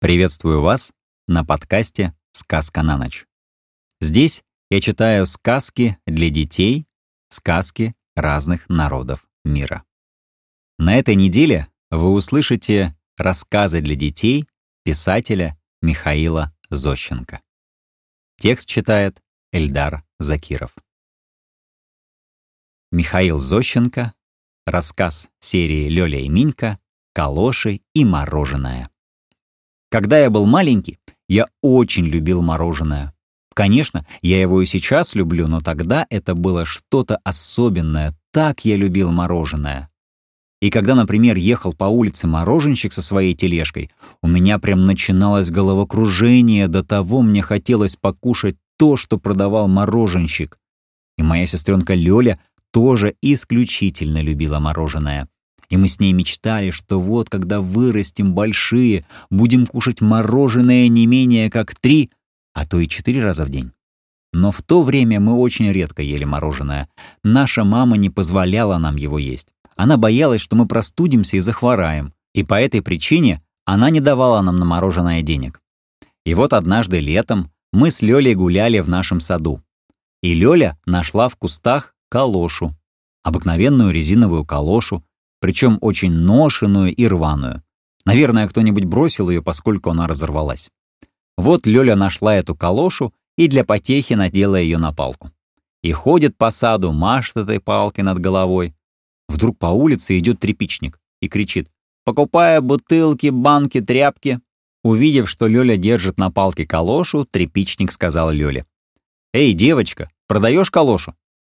Приветствую вас на подкасте «Сказка на ночь». Здесь я читаю сказки для детей, сказки разных народов мира. На этой неделе вы услышите рассказы для детей писателя Михаила Зощенко. Текст читает Эльдар Закиров. Михаил Зощенко. Рассказ серии «Лёля и Минька», «Калоши и мороженое». Когда я был маленький, я очень любил мороженое. Конечно, я его и сейчас люблю, но тогда это было что-то особенное. Так я любил мороженое. И когда, например, ехал по улице мороженщик со своей тележкой, у меня прям начиналось головокружение, до того мне хотелось покушать то, что продавал мороженщик. И моя сестренка Лёля тоже исключительно любила мороженое. И мы с ней мечтали, что вот, когда вырастем большие, будем кушать мороженое не менее как три, а то и четыре раза в день. Но в то время мы очень редко ели мороженое. Наша мама не позволяла нам его есть. Она боялась, что мы простудимся и захвораем. И по этой причине она не давала нам на мороженое денег. И вот однажды летом мы с Лёлей гуляли в нашем саду. И Лёля нашла в кустах калошу. Обыкновенную резиновую калошу, причем очень ношеную и рваную. Наверное, кто-нибудь бросил ее, поскольку она разорвалась. Вот Лёля нашла эту калошу и для потехи надела ее на палку. И ходит по саду, машет этой палкой над головой. Вдруг по улице идет тряпичник и кричит «Покупая бутылки, банки, тряпки». Увидев, что Лёля держит на палке калошу, тряпичник сказал Лёле «Эй, девочка, продаешь калошу?»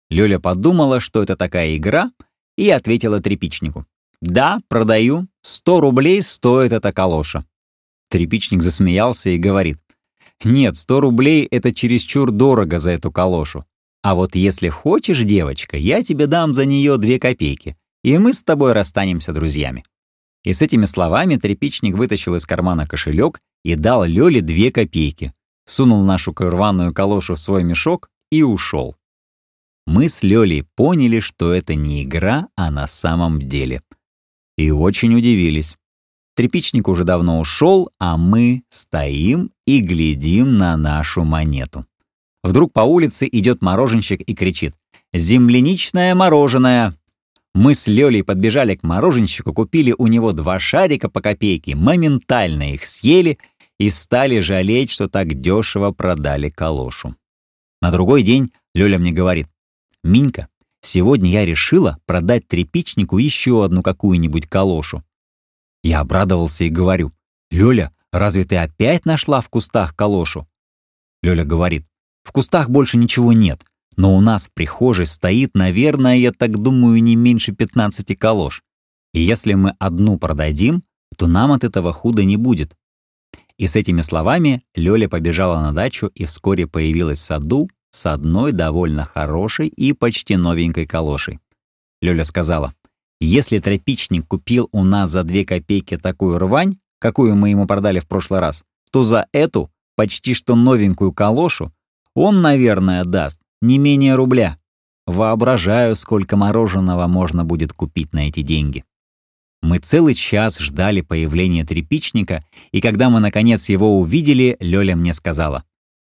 Лёля подумала, что это такая игра, и ответила трепичнику. «Да, продаю. Сто рублей стоит эта калоша». Трепичник засмеялся и говорит. «Нет, сто рублей — это чересчур дорого за эту калошу. А вот если хочешь, девочка, я тебе дам за нее две копейки, и мы с тобой расстанемся друзьями». И с этими словами трепичник вытащил из кармана кошелек и дал Лёле две копейки, сунул нашу рваную калошу в свой мешок и ушел мы с Лёлей поняли, что это не игра, а на самом деле. И очень удивились. Трепичник уже давно ушел, а мы стоим и глядим на нашу монету. Вдруг по улице идет мороженщик и кричит «Земляничное мороженое!» Мы с Лёлей подбежали к мороженщику, купили у него два шарика по копейке, моментально их съели и стали жалеть, что так дешево продали калошу. На другой день Лёля мне говорит, «Минька, сегодня я решила продать трепичнику еще одну какую-нибудь калошу». Я обрадовался и говорю, «Лёля, разве ты опять нашла в кустах калошу?» Лёля говорит, «В кустах больше ничего нет, но у нас в прихожей стоит, наверное, я так думаю, не меньше 15 калош. И если мы одну продадим, то нам от этого худо не будет». И с этими словами Лёля побежала на дачу и вскоре появилась в саду с одной довольно хорошей и почти новенькой калошей. Лёля сказала, «Если тропичник купил у нас за две копейки такую рвань, какую мы ему продали в прошлый раз, то за эту, почти что новенькую калошу, он, наверное, даст не менее рубля. Воображаю, сколько мороженого можно будет купить на эти деньги». Мы целый час ждали появления трепичника, и когда мы наконец его увидели, Лёля мне сказала,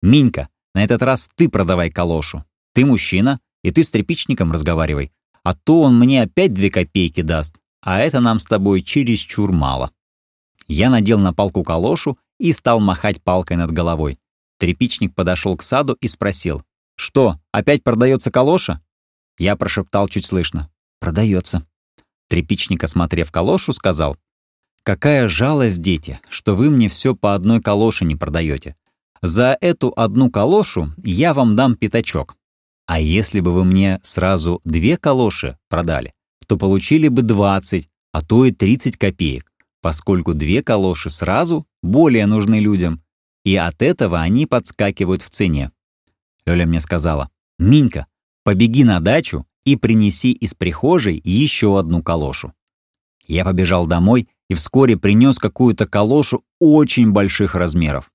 «Минька, на этот раз ты продавай калошу. Ты мужчина, и ты с тряпичником разговаривай. А то он мне опять две копейки даст, а это нам с тобой чересчур мало». Я надел на палку калошу и стал махать палкой над головой. Трепичник подошел к саду и спросил. «Что, опять продается калоша?» Я прошептал чуть слышно. «Продается». Трепичник, осмотрев калошу, сказал. «Какая жалость, дети, что вы мне все по одной калоше не продаете. За эту одну калошу я вам дам пятачок. А если бы вы мне сразу две калоши продали, то получили бы 20, а то и 30 копеек, поскольку две калоши сразу более нужны людям, и от этого они подскакивают в цене. Лёля мне сказала, «Минька, побеги на дачу и принеси из прихожей еще одну калошу». Я побежал домой и вскоре принес какую-то калошу очень больших размеров.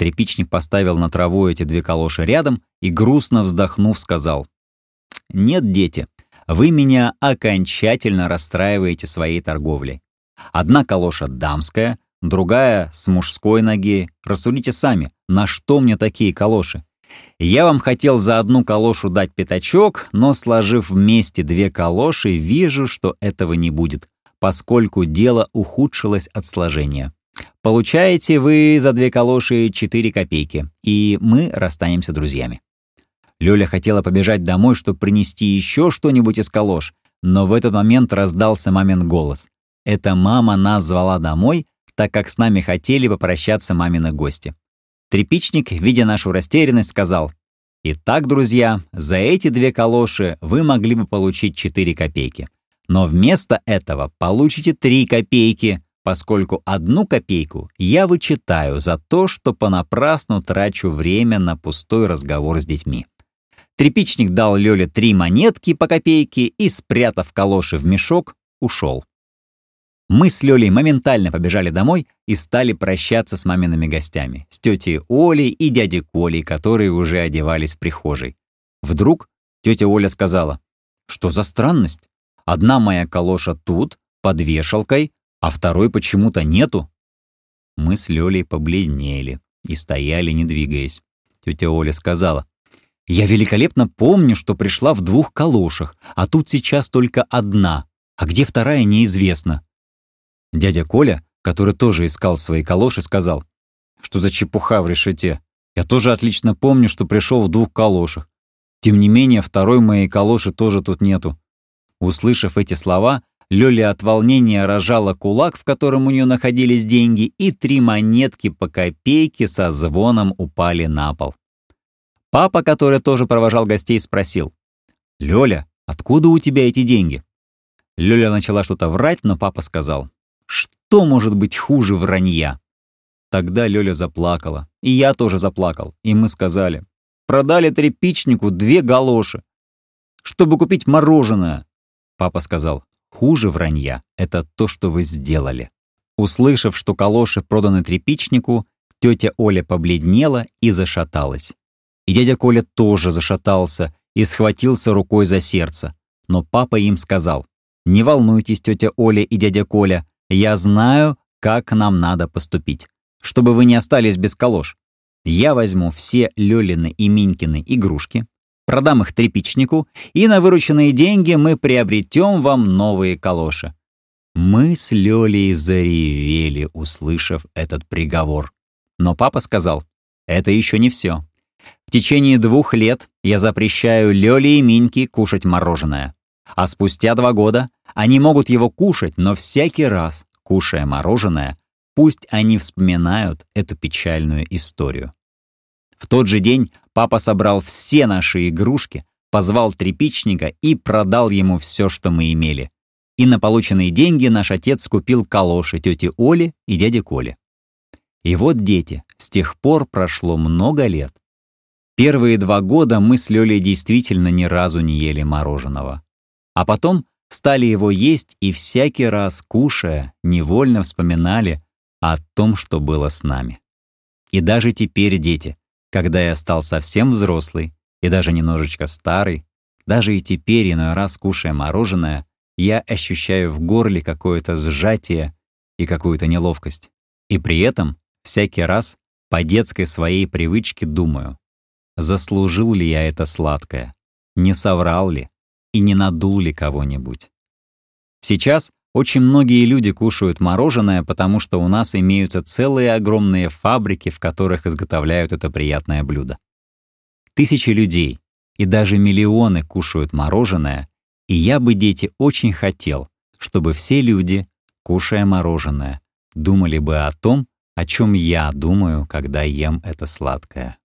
Трепичник поставил на траву эти две калоши рядом и, грустно вздохнув, сказал. «Нет, дети, вы меня окончательно расстраиваете своей торговлей. Одна калоша дамская, другая с мужской ноги. Рассудите сами, на что мне такие калоши? Я вам хотел за одну калошу дать пятачок, но, сложив вместе две калоши, вижу, что этого не будет, поскольку дело ухудшилось от сложения. Получаете вы за две калоши 4 копейки, и мы расстанемся друзьями. Лёля хотела побежать домой, чтобы принести еще что-нибудь из калош, но в этот момент раздался мамин голос. Это мама нас звала домой, так как с нами хотели попрощаться мамины гости. Трепичник, видя нашу растерянность, сказал, «Итак, друзья, за эти две калоши вы могли бы получить 4 копейки. Но вместо этого получите 3 копейки, поскольку одну копейку я вычитаю за то, что понапрасну трачу время на пустой разговор с детьми. Трепичник дал Лёле три монетки по копейке и, спрятав калоши в мешок, ушел. Мы с Лёлей моментально побежали домой и стали прощаться с мамиными гостями, с тетей Олей и дядей Колей, которые уже одевались в прихожей. Вдруг тетя Оля сказала, «Что за странность? Одна моя калоша тут, под вешалкой, а второй почему-то нету». Мы с Лёлей побледнели и стояли, не двигаясь. Тетя Оля сказала, я великолепно помню, что пришла в двух калошах, а тут сейчас только одна, а где вторая неизвестно. Дядя Коля, который тоже искал свои калоши, сказал, что за чепуха в решете. Я тоже отлично помню, что пришел в двух калошах. Тем не менее, второй моей калоши тоже тут нету. Услышав эти слова, Лёля от волнения рожала кулак, в котором у нее находились деньги, и три монетки по копейке со звоном упали на пол. Папа, который тоже провожал гостей, спросил. «Лёля, откуда у тебя эти деньги?» Лёля начала что-то врать, но папа сказал. «Что может быть хуже вранья?» Тогда Лёля заплакала, и я тоже заплакал, и мы сказали. «Продали тряпичнику две галоши, чтобы купить мороженое». Папа сказал. «Хуже вранья — это то, что вы сделали». Услышав, что калоши проданы тряпичнику, тетя Оля побледнела и зашаталась. И дядя Коля тоже зашатался и схватился рукой за сердце. Но папа им сказал, «Не волнуйтесь, тетя Оля и дядя Коля, я знаю, как нам надо поступить, чтобы вы не остались без калош. Я возьму все Лёлины и Минькины игрушки, продам их тряпичнику, и на вырученные деньги мы приобретем вам новые калоши». Мы с Лёлей заревели, услышав этот приговор. Но папа сказал, «Это еще не все. В течение двух лет я запрещаю Лёле и Миньке кушать мороженое. А спустя два года они могут его кушать, но всякий раз, кушая мороженое, пусть они вспоминают эту печальную историю. В тот же день папа собрал все наши игрушки, позвал тряпичника и продал ему все, что мы имели. И на полученные деньги наш отец купил калоши тети Оли и дяди Коли. И вот дети, с тех пор прошло много лет, Первые два года мы с Лёлей действительно ни разу не ели мороженого. А потом стали его есть и всякий раз, кушая, невольно вспоминали о том, что было с нами. И даже теперь, дети, когда я стал совсем взрослый и даже немножечко старый, даже и теперь, иной раз кушая мороженое, я ощущаю в горле какое-то сжатие и какую-то неловкость. И при этом всякий раз по детской своей привычке думаю, заслужил ли я это сладкое, не соврал ли и не надул ли кого-нибудь. Сейчас очень многие люди кушают мороженое, потому что у нас имеются целые огромные фабрики, в которых изготовляют это приятное блюдо. Тысячи людей и даже миллионы кушают мороженое, и я бы, дети, очень хотел, чтобы все люди, кушая мороженое, думали бы о том, о чем я думаю, когда ем это сладкое.